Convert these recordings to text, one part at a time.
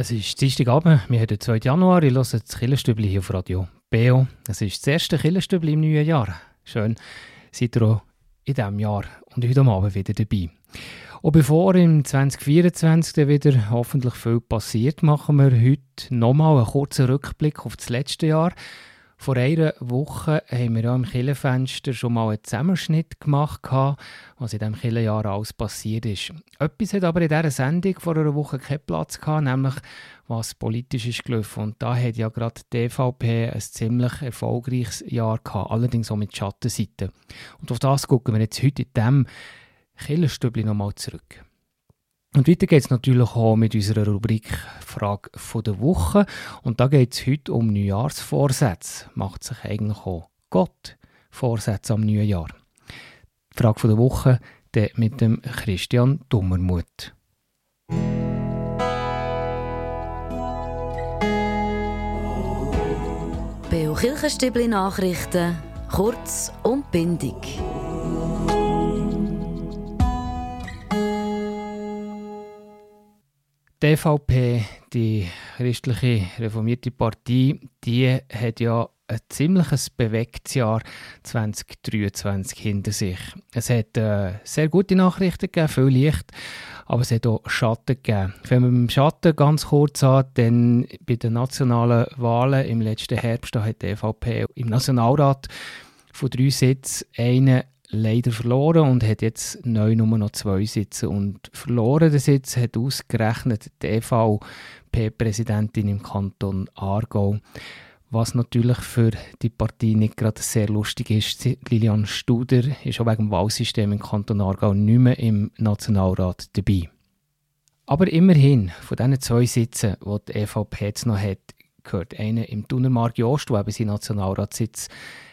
Es ist Dienstagabend, wir haben den 2. Januar, ich höre das Killerstübli hier auf Radio Beo. Es ist das erste Killerstübli im neuen Jahr. Schön, seid ihr auch in diesem Jahr und heute Abend wieder dabei. Und bevor im 2024 dann wieder hoffentlich viel passiert, machen wir heute nochmal einen kurzen Rückblick auf das letzte Jahr. Vor einer Woche haben wir ja im Killenfenster schon mal einen Zusammenschnitt gemacht, was in diesem Killenjahr alles passiert ist. Etwas hat aber in dieser Sendung vor einer Woche keinen Platz gehabt, nämlich was politisch ist gelaufen. Und da hat ja gerade die DVP ein ziemlich erfolgreiches Jahr gehabt, allerdings auch mit Schattenseiten. Und auf das gucken wir jetzt heute in diesem Killenstübli nochmal zurück. Und weiter geht es natürlich auch mit unserer Rubrik Frage der Woche. Und da geht es heute um Neujahrsvorsätze. Macht sich eigentlich auch Gott Vorsätze am neuen Jahr? Die Frage der Woche der mit dem Christian Dummermuth. Beo Kirchenstübli Nachrichten, kurz und bindig. Die EVP, die christliche reformierte Partei, die hat ja ein ziemliches bewegtes Jahr 2023 hinter sich. Es hat äh, sehr gute Nachrichten gegeben, viel Licht, aber es hat auch Schatten gegeben. Wenn mit dem Schatten ganz kurz an, dann bei den nationalen Wahlen im letzten Herbst da hat die EVP im Nationalrat von drei Sitzen einen leider verloren und hat jetzt neu nur noch zwei Sitze. Und verloren den Sitz hat ausgerechnet die EVP-Präsidentin im Kanton Aargau. Was natürlich für die Partei nicht gerade sehr lustig ist. Lilian Studer ist auch wegen dem Wahlsystem im Kanton Aargau nicht mehr im Nationalrat dabei. Aber immerhin, von diesen zwei Sitzen, die die EVP jetzt noch hat, gehört einer im Thunermark Jost, der eben seinen Nationalratssitz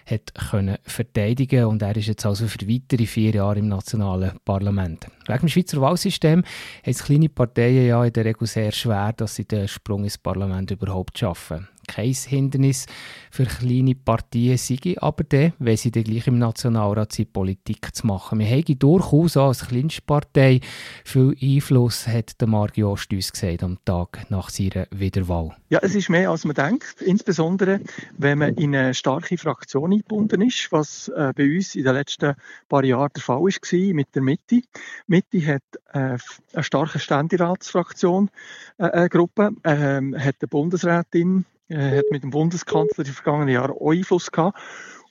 hat können verteidigen und er ist jetzt also für weitere vier Jahre im nationalen Parlament. Wegen dem Schweizer Wahlsystem haben es kleine Parteien ja in der Regel sehr schwer, dass sie den Sprung ins Parlament überhaupt schaffen kein Hindernis für kleine Partien sei, aber dann, wenn sie dann gleich im Nationalrat sind, Politik zu machen. Wir haben durchaus auch als kleinste Partei viel Einfluss, hat der Marc Jost uns gesagt am Tag nach seiner Wiederwahl. Ja, es ist mehr als man denkt, insbesondere wenn man in eine starke Fraktion eingebunden ist, was äh, bei uns in den letzten paar Jahren der Fall war mit der Mitte. Mitte hat äh, eine starke Ständeratsfraktion, äh, äh Gruppe, äh, hat eine Bundesrätin, er hat mit dem Bundeskanzler die vergangenen Jahre Einfluss gehabt.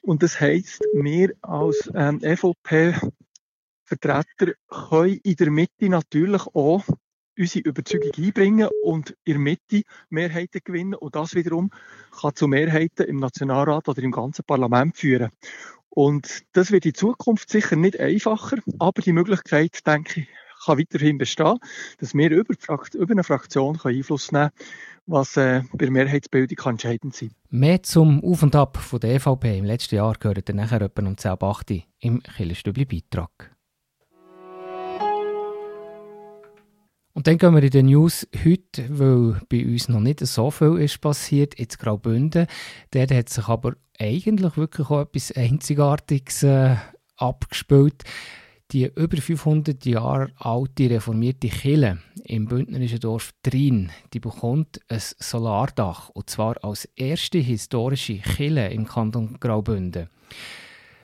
Und das heisst, wir als ähm, EVP-Vertreter können in der Mitte natürlich auch unsere Überzeugung einbringen und in der Mitte Mehrheiten gewinnen. Und das wiederum kann zu Mehrheiten im Nationalrat oder im ganzen Parlament führen. Und das wird in Zukunft sicher nicht einfacher, aber die Möglichkeit, denke ich, kann weiterhin bestehen, dass wir über, über eine Fraktion Einfluss nehmen können was äh, bei der Mehrheitsbildung kann entscheidend sein Mehr zum Auf und Ab von der EVP im letzten Jahr gehört dann nachher etwa um 10.08 Uhr im Killerstübli-Beitrag. Und dann gehen wir in den News heute, weil bei uns noch nicht so viel ist passiert, ins Graubünden. Dort hat sich aber eigentlich wirklich auch etwas Einzigartiges äh, abgespielt. Die über 500 Jahre alte reformierte Kille im bündnerischen Dorf Trin, die bekommt ein Solardach und zwar als erste historische Kille im Kanton Graubünden.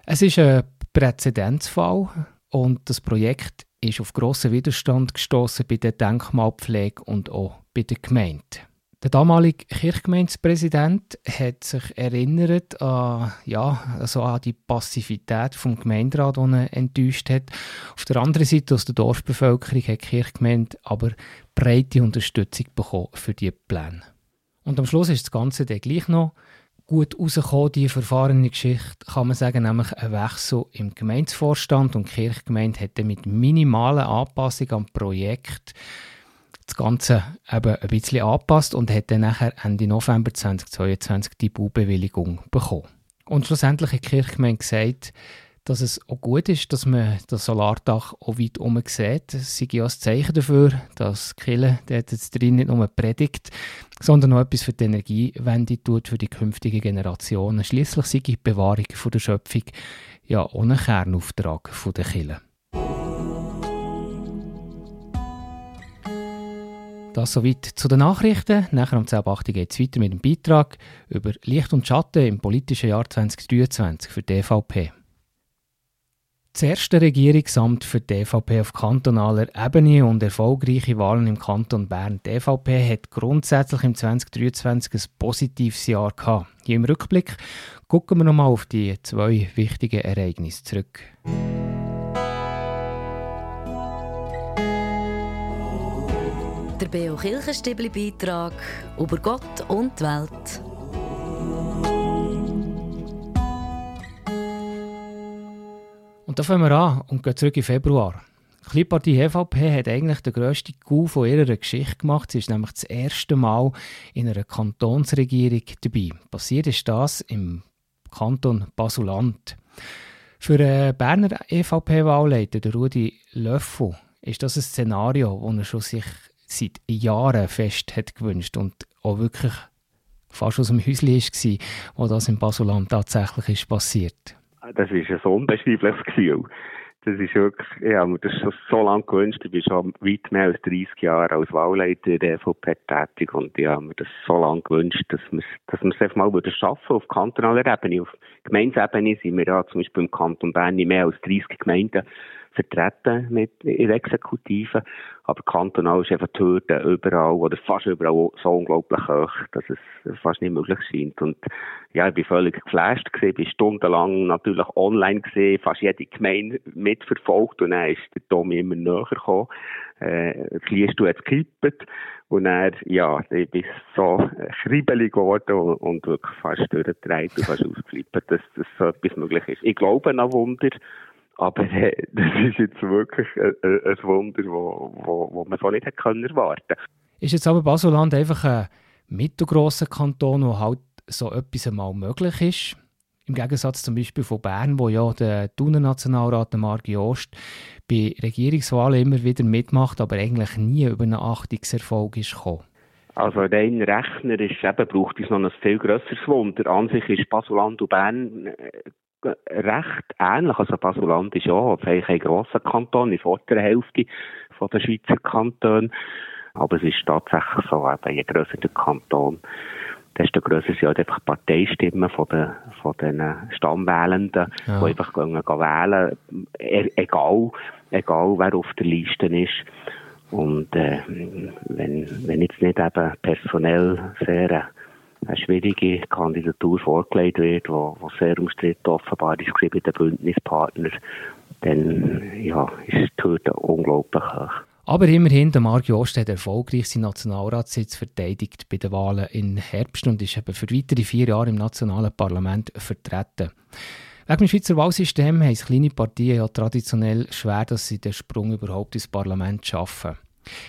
Es ist ein Präzedenzfall und das Projekt ist auf grossen Widerstand gestoßen bei der Denkmalpflege und auch bei der Gemeinde. Der damalige Kirchgemeindepräsident hat sich erinnert an, ja, also an die Passivität vom Gemeinderat, die er enttäuscht hat. Auf der anderen Seite aus der Dorfbevölkerung hat die Kirchgemeinde aber breite Unterstützung bekommen für diese Pläne. Und am Schluss ist das Ganze dann gleich noch gut rausgekommen, die verfahrene Geschichte, kann man sagen, nämlich ein Wechsel im Gemeindevorstand und die Kirchgemeinde dann mit minimalen Anpassungen am Projekt das Ganze eben ein bisschen angepasst und hat dann nachher Ende November 2022 die Baubewilligung bekommen. Und schlussendlich hat die Kirchgemeinde gesagt, dass es auch gut ist, dass man das Solardach auch weit herum sieht. Es sei ja ein Zeichen dafür, dass Kirche dort jetzt drin nicht nur predigt, sondern auch etwas für die Energiewende tut, für die künftigen Generationen. Schließlich sei die Bewahrung der Schöpfung ja ohne Kernauftrag der Kirche. Das soweit zu den Nachrichten. Nachher um 10.08 geht es weiter mit dem Beitrag über Licht und Schatten im politischen Jahr 2023 für die EVP. Das erste Regierungsamt für die EVP auf kantonaler Ebene und erfolgreiche Wahlen im Kanton Bern. Die EVP hat grundsätzlich im 2023 ein positives Jahr gehabt. Hier im Rückblick gucken wir nochmal auf die zwei wichtigen Ereignisse zurück. Der Beo Kirchenstibli Beitrag über Gott und die Welt. Und da fangen wir an und gehen zurück in Februar. Die Kleinpartei EVP hat eigentlich den grössten Coup von ihrer Geschichte gemacht. Sie ist nämlich das erste Mal in einer Kantonsregierung dabei. Passiert ist das im Kanton Basuland. Für den Berner EVP-Wahlleiter, Rudi Löffel, ist das ein Szenario, das er schon sich seit Jahren fest hat gewünscht und auch wirklich fast aus dem Häuschen war, wo das in Basuland tatsächlich ist passiert das ist ein unbeschreibliches Gefühl. Das ist wirklich, mir das schon so lange gewünscht. Ich bin schon weit mehr als 30 Jahre als Wahlleiter der EVP tätig und ich habe mir das so lange gewünscht, dass wir dass es einfach mal würden schaffen auf kantonaler Ebene. Auf Gemeindesebene sind wir ja zum Beispiel im Kanton Bern nicht mehr als 30 Gemeinden vertreten mit in der Exekutive. Aber kantonal ist einfach die Hürde überall oder fast überall so unglaublich hoch, dass es fast nicht möglich scheint. Und ja, ich bin völlig geflasht gewesen, bin stundenlang natürlich online gesehen, fast jede Gemeinde mitverfolgt und dann ist der Tommy immer näher gekommen. Äh, das Liest hat gekippt und er, ja, ich bin so kribbelig geworden und, und wirklich fast durchgedreht und fast ausgeflippt, dass, dass so etwas möglich ist. Ich glaube an Wunder, aber äh, das ist jetzt wirklich ein, ein Wunder, wo, wo, wo man so nicht hätte können erwarten Ist jetzt aber Baselland einfach ein mittelgrosser Kanton, wo halt so etwas einmal möglich ist? Im Gegensatz zum Beispiel von Bern, wo ja der Thuner Nationalrat Marc Jost bei Regierungswahlen immer wieder mitmacht, aber eigentlich nie über einen Achtungserfolg ist gekommen. Also rein rechnerisch eben braucht es noch ein viel grösseres Wunder. An sich ist Basuland und Bern äh, recht ähnlich. Also Basuland ist ja eigentlich ein grosser Kanton, die vordere Hälfte von der Schweizer Kantone. Aber es ist tatsächlich so, eben, je grösser der Kanton, desto grösser sind halt einfach Parteistimmen von den, von den Stammwählenden, ja. die einfach gehen, gehen wählen, e, egal, egal wer auf der Liste ist. Und äh, wenn, wenn jetzt nicht eben personell sehr eine schwierige Kandidatur vorgelegt wird, wo, wo sehr umstritten offenbar ist bei den Bündnispartnern, dann ja, ist die Hürde unglaublich hoch. Aber immerhin, der Marc Jost hat erfolgreich seinen Nationalratssitz verteidigt bei den Wahlen im Herbst und ist eben für weitere vier Jahre im nationalen Parlament vertreten. Wegen dem Schweizer Wahlsystem haben es kleine Partien ja traditionell schwer, dass sie den Sprung überhaupt ins Parlament schaffen.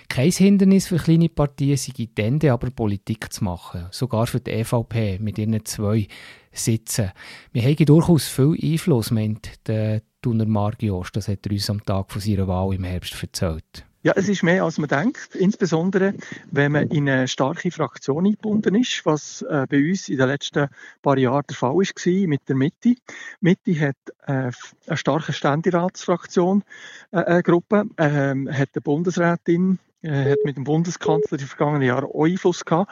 Kein Hindernis für kleine Partien sei Tende, aber Politik zu machen. Sogar für die EVP mit ihren zwei Sitzen. Wir haben durchaus viel Einfluss, meint der Thuner Margios. Das hat er uns am Tag von seiner Wahl im Herbst erzählt. Ja, es ist mehr, als man denkt. Insbesondere, wenn man in eine starke Fraktion eingebunden ist, was äh, bei uns in den letzten paar Jahren der Fall war mit der Mitte. Mitte hat äh, eine starke Ständeratsfraktion, äh, eine Gruppe, ähm, hat eine Bundesrätin, äh, hat mit dem Bundeskanzler die vergangenen Jahre auch Einfluss gehabt.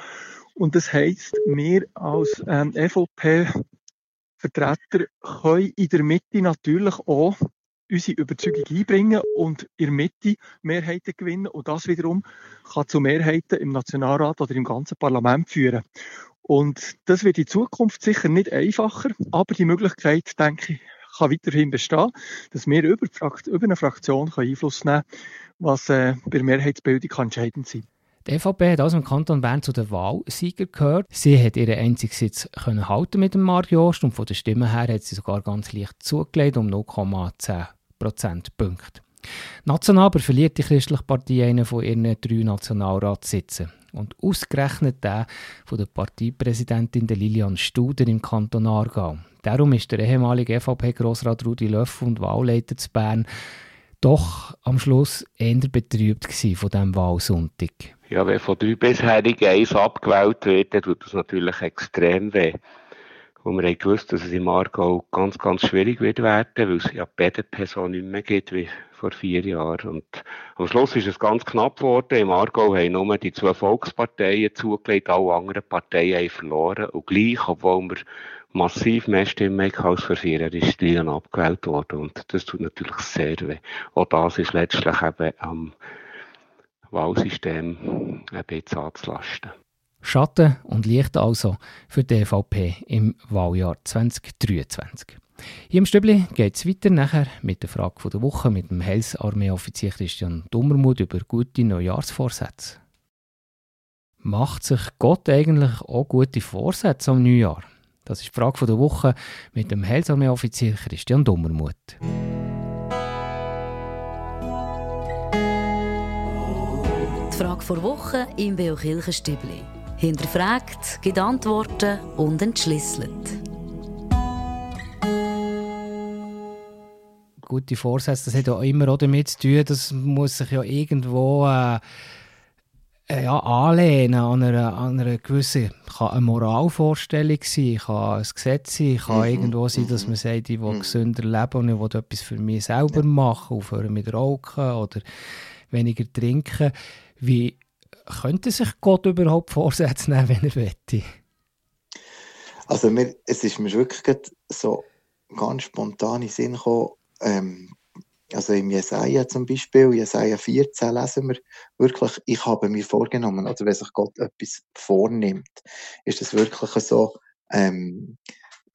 Und das heisst, wir als ähm, EVP-Vertreter können in der Mitte natürlich auch unsere Überzeugung einbringen und in der Mitte Mehrheiten gewinnen. Und das wiederum kann zu Mehrheiten im Nationalrat oder im ganzen Parlament führen. Und das wird in Zukunft sicher nicht einfacher, aber die Möglichkeit, denke ich, kann weiterhin bestehen, dass wir über, über eine Fraktion Einfluss nehmen können, was äh, bei der Mehrheitsbildung kann entscheidend sein die EVP hat also im Kanton Bern zu den Wahlsiegern gehört. Sie hat ihren einzigen Sitz können halten mit dem Mario Jost und von der Stimme her hat sie sogar ganz leicht zugelegt um 0,10 Prozentpunkte. National aber verliert die Christliche Partei einen von ihren drei Nationalratssitzen. Und ausgerechnet der von der Parteipräsidentin Lilian Studer im Kanton Aargau. Darum ist der ehemalige EVP-Grossrat Rudi Löffel und Wahlleiter zu Bern doch am Schluss eher betrübt von diesem Wahlsonntag. Ja, wenn von drei bisherigen eins abgewählt wird, dann tut das natürlich extrem weh. Wo wir haben gewusst, dass es im Aargau ganz, ganz schwierig wird werden, weil es ja die BDP nicht mehr gibt wie vor vier Jahren. Und am Schluss ist es ganz knapp geworden. Im Aargau haben nur die zwei Volksparteien zugelegt, alle anderen Parteien haben verloren. Und gleich, obwohl wir massiv mehr Stimmen als vor vier Jahren, ist Lilian abgewählt worden. Und das tut natürlich sehr weh. Auch das ist letztlich eben am Wahlsystem ein bisschen anzulasten. Schatten und Licht also für die EVP im Wahljahr 2023. Hier im Stübli geht es weiter nachher mit der Frage der Woche mit dem Heilsarmee-Offizier Christian Dummermuth über gute Neujahrsvorsätze. Macht sich Gott eigentlich auch gute Vorsätze am Neujahr? Das ist die Frage der Woche mit dem Heilsarmee-Offizier Christian Dummermuth. Die Frage der Woche im Beo Kirchenstübli hinterfragt, gibt Antworten und entschlüsselt. Gute Vorsätze, das hat ja immer auch damit zu tun, das muss sich ja irgendwo äh, äh, ja, anlehnen an einer, an einer gewissen, kann eine Moralvorstellung sein, kann ein Gesetz sein, kann mhm. irgendwo sein, dass man sagt, ich will mhm. gesünder leben und ich will etwas für mich selber machen, aufhören mit Rauchen oder weniger trinken. Wie könnte sich Gott überhaupt Vorsätze nehmen, wenn er möchte? Also mir, es ist mir wirklich so ganz spontan in den Sinn gekommen, ähm, also im Jesaja zum Beispiel, Jesaja 14 lesen wir wirklich, ich habe mir vorgenommen, oder wenn sich Gott etwas vornimmt, ist es wirklich so, ähm,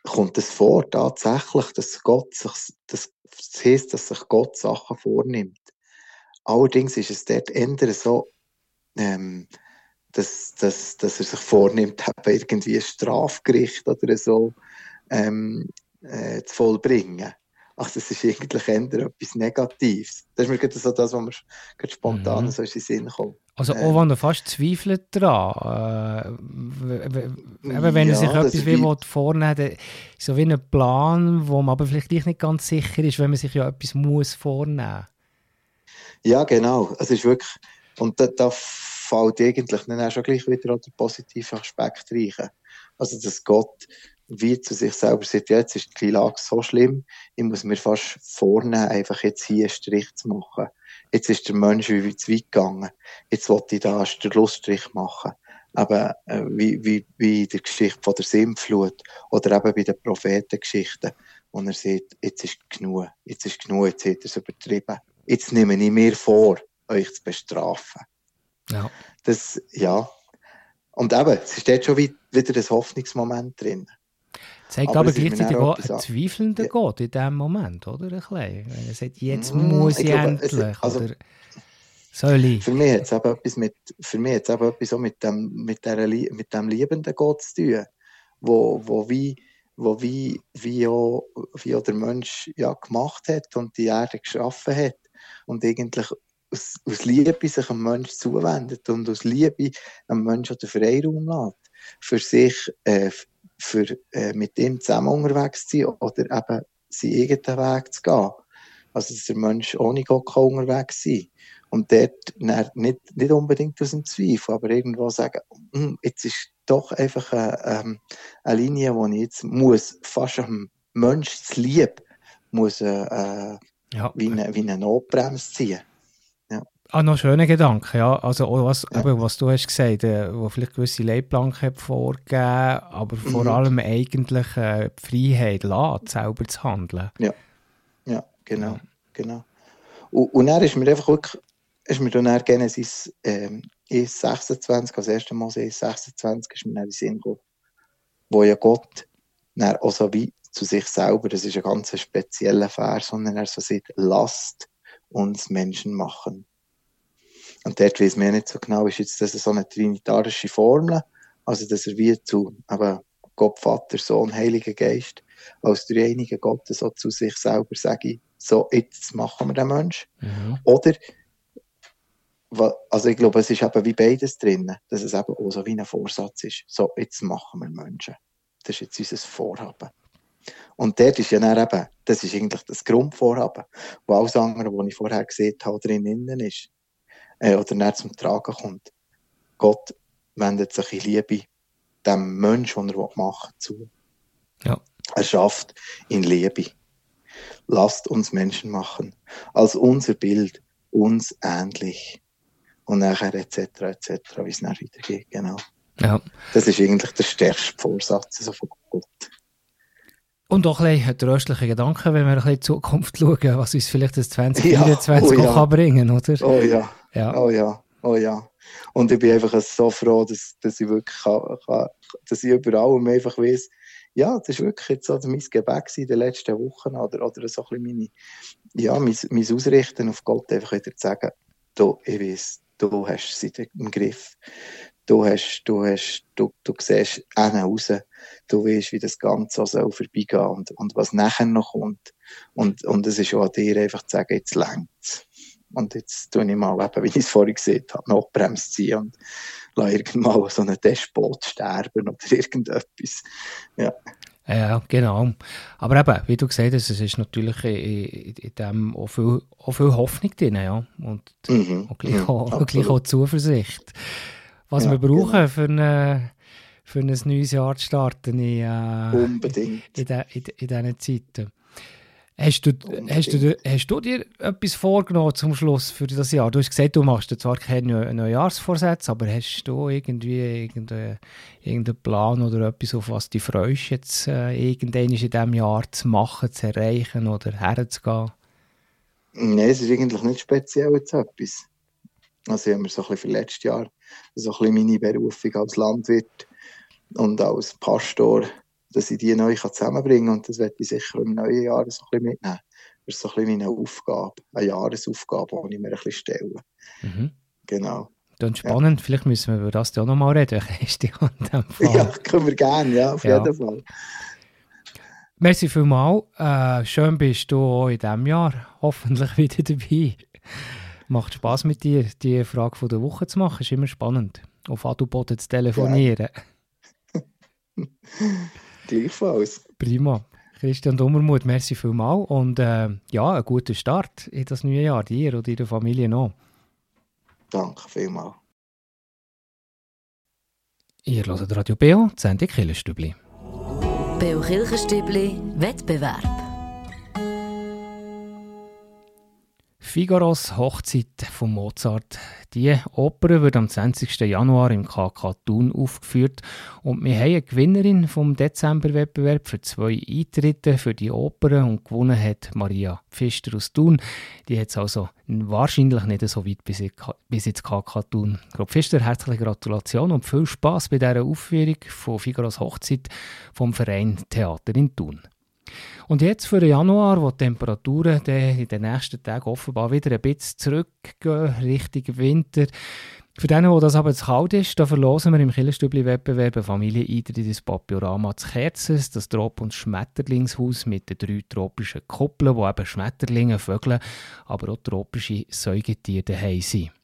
kommt es vor tatsächlich, dass Gott sich, das heißt, dass sich Gott Sachen vornimmt. Allerdings ist es dort eher so, ähm, dass, dass, dass er sich vornimmt, irgendwie ein Strafgericht oder so ähm, äh, zu vollbringen. Ach, das ist eigentlich eher etwas Negatives. Das ist mir gerade so das, was mir gerade spontan mhm. so in den Sinn kommt. Also auch wenn er fast zweifelt daran, äh, eben wenn ja, er sich etwas wie will vornehmen will, so wie ein Plan, wo man aber vielleicht nicht ganz sicher ist, wenn man sich ja etwas muss vornehmen. Ja, genau. Es ist wirklich, und da, da fällt eigentlich dann auch schon gleich wieder an den positiven Aspekt rein. Also, dass Gott wie zu sich selber sagt, ja, jetzt ist die Lage so schlimm, ich muss mir fast vornehmen, einfach jetzt hier einen Strich zu machen. Jetzt ist der Mensch wie zu weit gegangen. Jetzt wollte ich da einen Schlussstrich machen. Aber äh, wie, wie, wie in der Geschichte von der Sintflut oder eben bei den Prophetengeschichten, wo er sagt, jetzt ist genug, jetzt ist genug, jetzt hat er es übertrieben. Jetzt nehme ich mir vor, euch zu bestrafen. Ja. Das, ja. Und eben, es ist dort schon wieder ein Hoffnungsmoment drin. Zeigt aber, aber gleichzeitig auch einen zweifelnden ja. Gott in diesem Moment, oder? Ein bisschen. Wenn er sagt, jetzt mm, muss ich, ich glaube, endlich, es, also, oder soll ich? Für mich hat es etwas mit, für mich hat's etwas so mit dem, mit, der, mit dem liebenden Gott zu tun, wo, wo wie, wo wie, wie, auch, wie auch der Mensch ja gemacht hat und die Erde geschaffen hat und eigentlich aus, aus Liebe sich einem Menschen zuwendet und aus Liebe einem Menschen den Freiraum lässt, für sich äh, für, äh, mit ihm zusammen unterwegs zu sein oder eben seinen eigenen Weg zu gehen. Also, dass der Mensch ohne Gott kann unterwegs sein Und dort nicht, nicht unbedingt aus dem Zweifel, aber irgendwo sagen, hm, jetzt ist doch einfach eine, ähm, eine Linie, wo ich jetzt muss, fast am Mensch zu lieb, muss äh, äh ja. wie, eine, wie eine Notbremse ziehen. Ah, noch schöne Gedanken, ja. Also auch was, ja. eben, was du hast gesagt, äh, wo vielleicht gewisse Leitplanken vorgegeben, aber vor mhm. allem eigentlich äh, die Freiheit lässt, selber zu handeln. Ja, ja genau, ja. genau. Und, und dann ist mir einfach wirklich, ist mir dann Genesis ähm, E26, als erste Mal E26 ist mir dann in Sinn gekommen, wo ja Gott dann auch so wie zu sich selber, das ist ein ganz spezieller Vers, sondern er so sagt, lasst uns Menschen machen und dort weiß man nicht so genau, ist jetzt das so eine trinitarische Formel, also dass er wie zu aber Gott, Vater, Sohn, Heiliger Geist, als dreieiniger Gott so zu sich selber sage, so, jetzt machen wir den Mensch. Mhm. Oder, also ich glaube, es ist eben wie beides drin, dass es eben auch so wie ein Vorsatz ist. So, jetzt machen wir Menschen. Das ist jetzt unser Vorhaben. Und dort ist ja dann eben, das ist eigentlich das Grundvorhaben, wo alles andere, was ich vorher gesehen habe, drin ist äh, oder nicht zum Tragen kommt. Gott wendet sich in Liebe dem Menschen, den er machen will, zu. Ja. erschafft in Liebe. Lasst uns Menschen machen, als unser Bild, uns ähnlich. Und nachher etc. etc., wie es dann weitergeht, genau. Ja. Das ist eigentlich der stärkste Vorsatz also von Gott. Und auch ein bisschen tröstliche Gedanken, wenn wir ein bisschen in die Zukunft schauen, was uns vielleicht das 2024 Ja, oh ja. kann bringen oder? Oh ja, Ja. oh ja, oh ja. Und ich bin einfach so froh, dass, dass ich wirklich kann, kann, dass ich über einfach weiss, ja, das ist wirklich jetzt so mein Gebet in den letzten Wochen oder, oder so ein bisschen meine, ja, mein, mein Ausrichten auf Gott einfach wieder zu sagen, du, ich weiss, du hast sie im Griff. Du hast, du hast, du, du siehst einen raus. Du weißt, wie das Ganze auch soll und, und was nachher noch kommt. Und, und es ist auch an dir einfach zu sagen, jetzt längt's. Und jetzt tue ich mal, eben, wie ich es vorhin gesehen habe, Notbremse ziehen und lasse irgendwann so einen Despot sterben oder irgendetwas. Ja. Ja, genau. Aber eben, wie du gesagt hast, es ist natürlich in, in dem auch viel, auch viel Hoffnung drin, ja. Und Mhm. auch gleich, auch, gleich auch Zuversicht. Was Ja, wir brauchen genau. für, eine, für ein neues Jahr zu starten in, äh, Unbedingt. in, de, in, in diesen Zeiten. Hast du, hast, du, dir- hast du dir etwas vorgenommen zum Schluss für das Jahr? Du hast gesagt, du machst zwar keine Neujahrsvorsätze, aber hast du irgendwie irgendeinen irgendeinen Plan oder etwas, auf was du freust, jetzt äh, irgendwann in diesem Jahr zu machen, zu erreichen oder herzugehen? Nein, es ist eigentlich nicht speziell jetzt etwas. Also ich habe mir so ein bisschen für letztes Jahr so ein bisschen meine Berufung als Landwirt und als Pastor, dass ich die neu zusammenbringen kann und das werde ich sicher im neuen Jahr so ein bisschen mitnehmen. Das ist so ein bisschen meine Aufgabe, eine Jahresaufgabe, die ich mir ein bisschen stelle. Mhm. Genau. Dann spannend, vielleicht müssen wir über das ja auch nochmal reden, an dem Fall. Ja, können wir gerne, ja, auf Ja. jeden Fall. Merci vielmals. Äh, schön bist du auch in diesem Jahr hoffentlich wieder dabei. Macht Spass mit dir, die Frage von der Woche zu machen. Ist immer spannend. Auf Adelboden zu telefonieren. Gleichfalls. Prima. Christian Dummermuth, merci vielmals. Und äh, ja, einen guten Start in das neue Jahr, dir und deiner Familie noch. Danke vielmals. Ihr hört Radio Beo, die Sendung Killerstübli. Beo Kirchenstübli Wettbewerb. Figaros Hochzeit von Mozart. Die Oper wird am 20. Januar im KK Thun aufgeführt und wir haben eine Gewinnerin vom Dezemberwettbewerb für zwei Eintritte für die Oper und gewonnen hat Maria Pfister aus Thun. Die hat es also wahrscheinlich nicht so weit bis, in- bis ins KK Thun. Frau Pfister, herzliche Gratulation und viel Spaß bei dieser Aufführung von Figaros Hochzeit vom Verein Theater in Thun. Und jetzt für den Januar, wo die Temperaturen in den nächsten Tagen offenbar wieder ein bisschen zurückgehen, Richtung Winter. Für denen, wo das aber zu kalt ist, da verlosen wir im Killerstübli-Wettbewerb Familieneintritt in das Papiorama zu Kerzes, das Trop- und Schmetterlingshaus mit den drei tropischen Kuppeln, wo eben Schmetterlinge, Vögel, aber auch tropische Säugetiere daheim sind.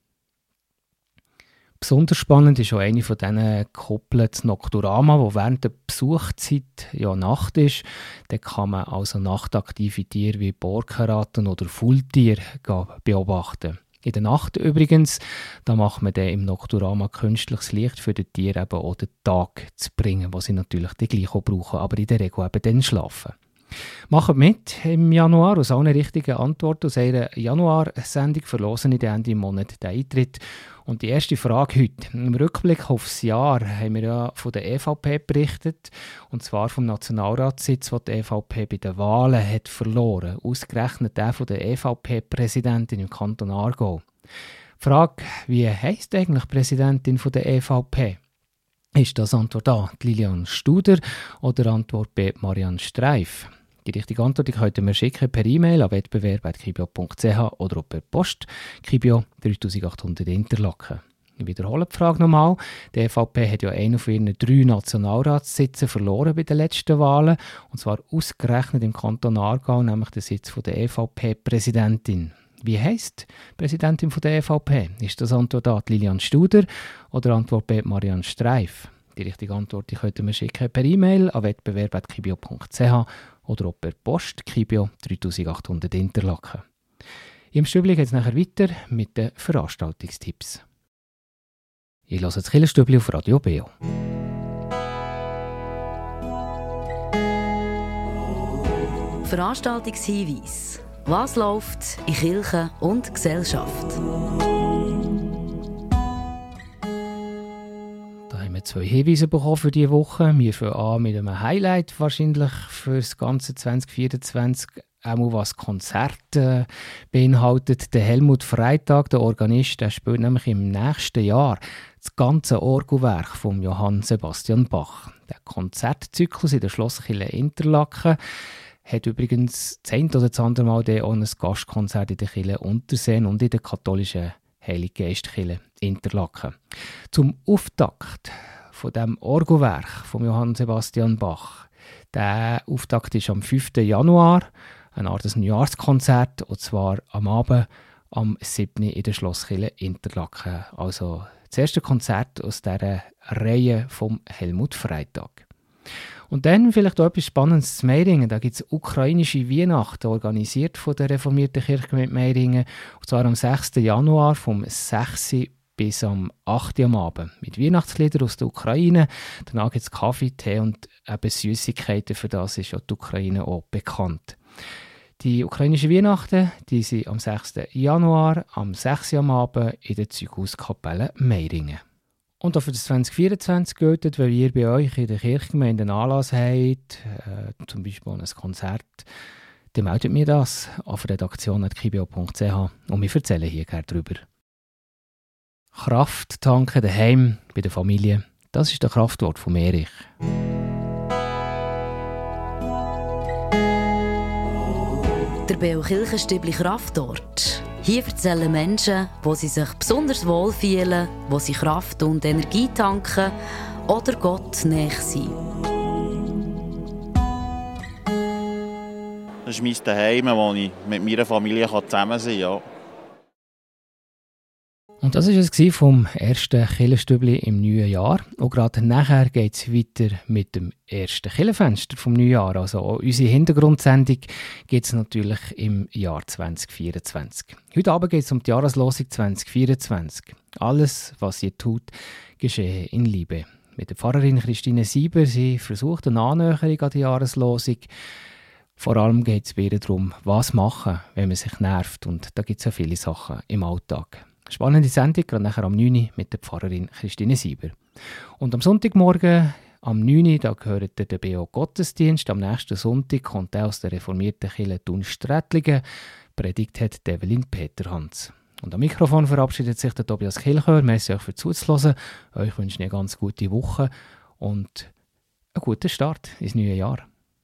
Besonders spannend ist auch eine von diesen Kuppeln, das Nocturama, wo während der Besuchszeit ja Nacht ist. Da kann man also nachtaktive Tiere wie Borkenratten oder Fulltiere gehen beobachten. In der Nacht übrigens, da macht man dann im Nocturama künstliches Licht für die Tiere eben auch den Tag zu bringen, was sie natürlich dann gleich auch brauchen, aber in der Regel eben dann schlafen. Macht mit im Januar aus allen richtigen Antworten aus einer Januar-Sendung verlosen in den Ende Monat den Eintritt. Und die erste Frage heute. Im Rückblick aufs Jahr haben wir ja von der EVP berichtet. Und zwar vom Nationalratssitz, den die EVP bei den Wahlen hat verloren. Ausgerechnet der von der EVP-Präsidentin im Kanton Aargau. Frage, wie heisst eigentlich Präsidentin von der EVP? Ist das Antwort A, die Lilian Studer oder Antwort B, Marianne Streif? Die richtige Antwort die könnt ihr mir schicken per E-Mail an wettbewerb.kibio.ch oder per Post. Kibio 3800 Interlaken. Ich wiederhole die Frage nochmal. Die EVP hat ja einen von ihren drei Nationalratssitzen verloren bei den letzten Wahlen. Und zwar ausgerechnet im Kanton Aargau, nämlich den Sitz von der EVP-Präsidentin. Wie heisst die Präsidentin von der EVP? Ist das Antwort A Lilian Studer oder Antwort B Marianne Streif? Die richtige Antwort die könnt ihr mir schicken per E-Mail an wettbewerb.kibio.ch oder auch per Post Kibio 3800 Interlaken. Im Stübli geht es nachher weiter mit den Veranstaltungstipps. Ich lasse das Killerstübli auf Radio Beo. Veranstaltungshinweis. Was läuft in Kirche und Gesellschaft? Haben wir zwei Hinweise bekommen für diese Woche. Wir fangen an mit einem Highlight wahrscheinlich für das ganze 2024 auch was Konzerte beinhaltet. Der Helmut Freitag, der Organist, der spielt nämlich im nächsten Jahr das ganze Orgelwerk von Johann Sebastian Bach. Der Konzertzyklus in der Schlosskirche Interlaken hat übrigens eine oder das andere Mal auch ein Gastkonzert in der Kirche Unterseen und in der katholischen Heilige Geistkirche Interlaken. Zum Auftakt von dem Orgelwerk von Johann Sebastian Bach. Der Auftakt ist am 5. Januar, eine Art Neujahrskonzert, und zwar am Abend am 7. in der Schlosskirche Interlaken. Also das erste Konzert aus dieser Reihe vom Helmut Freitag. Und dann vielleicht auch etwas Spannendes zu Meiringen. Da gibt es ukrainische Weihnachten, organisiert von der reformierten Kirche mit Meiringen. Und zwar am 6. Januar vom 6. bis am 8. am Abend. Mit Weihnachtsliedern aus der Ukraine. Danach gibt es Kaffee, Tee und eben Süßigkeiten. Für das ist auch die Ukraine auch bekannt. Die ukrainischen Weihnachten die sind am 6. Januar, am 6. am Abend in der Zeughauskapelle Meiringen. Und auch für das 2024 gilt, wenn ihr bei euch in der Kirchgemeinde einen Anlass habt, äh, zum Beispiel ein Konzert, dann meldet mir das auf redaktion.kibio.ch und wir erzählen hier gerne darüber. Kraft tanken daheim bei der Familie, das ist der Kraftwort von Erich. Der Beo Kirchenstübli Kraftort hier erzählen Menschen, wo sie sich besonders wohl fühlen, wo sie Kraft und Energie tanken oder Gott näher sind. Das ist mein Zuhause, wo ich mit meiner Familie zusammen sein kann. Und das war es vom ersten Killenstübli im neuen Jahr. Und gerade nachher geht es weiter mit dem ersten Killenfenster vom neuen Jahr. Also unsere Hintergrundsendung gibt es natürlich im Jahr 2024. Heute Abend geht es um die Jahreslosung 2024. Alles, was ihr tut, geschehe in Liebe. Mit der Pfarrerin Christine Sieber, sie versucht eine Annäherung an die Jahreslosung. Vor allem geht es wieder darum, was machen, wenn man sich nervt. Und da gibt es ja viele Sachen im Alltag. Spannende Sendung, gerade nachher am 9. mit der Pfarrerin Christine Sieber. Und am Sonntagmorgen, am 9. da gehört der BO Gottesdienst. Am nächsten Sonntag kommt er aus der reformierten Kirche Thun Strätlingen. Predigt hat Develin Peterhans. Und am Mikrofon verabschiedet sich der Tobias Kilchör. Merci euch für zuzuhören. Euch wünsche ich eine ganz gute Woche und einen guten Start ins neue Jahr.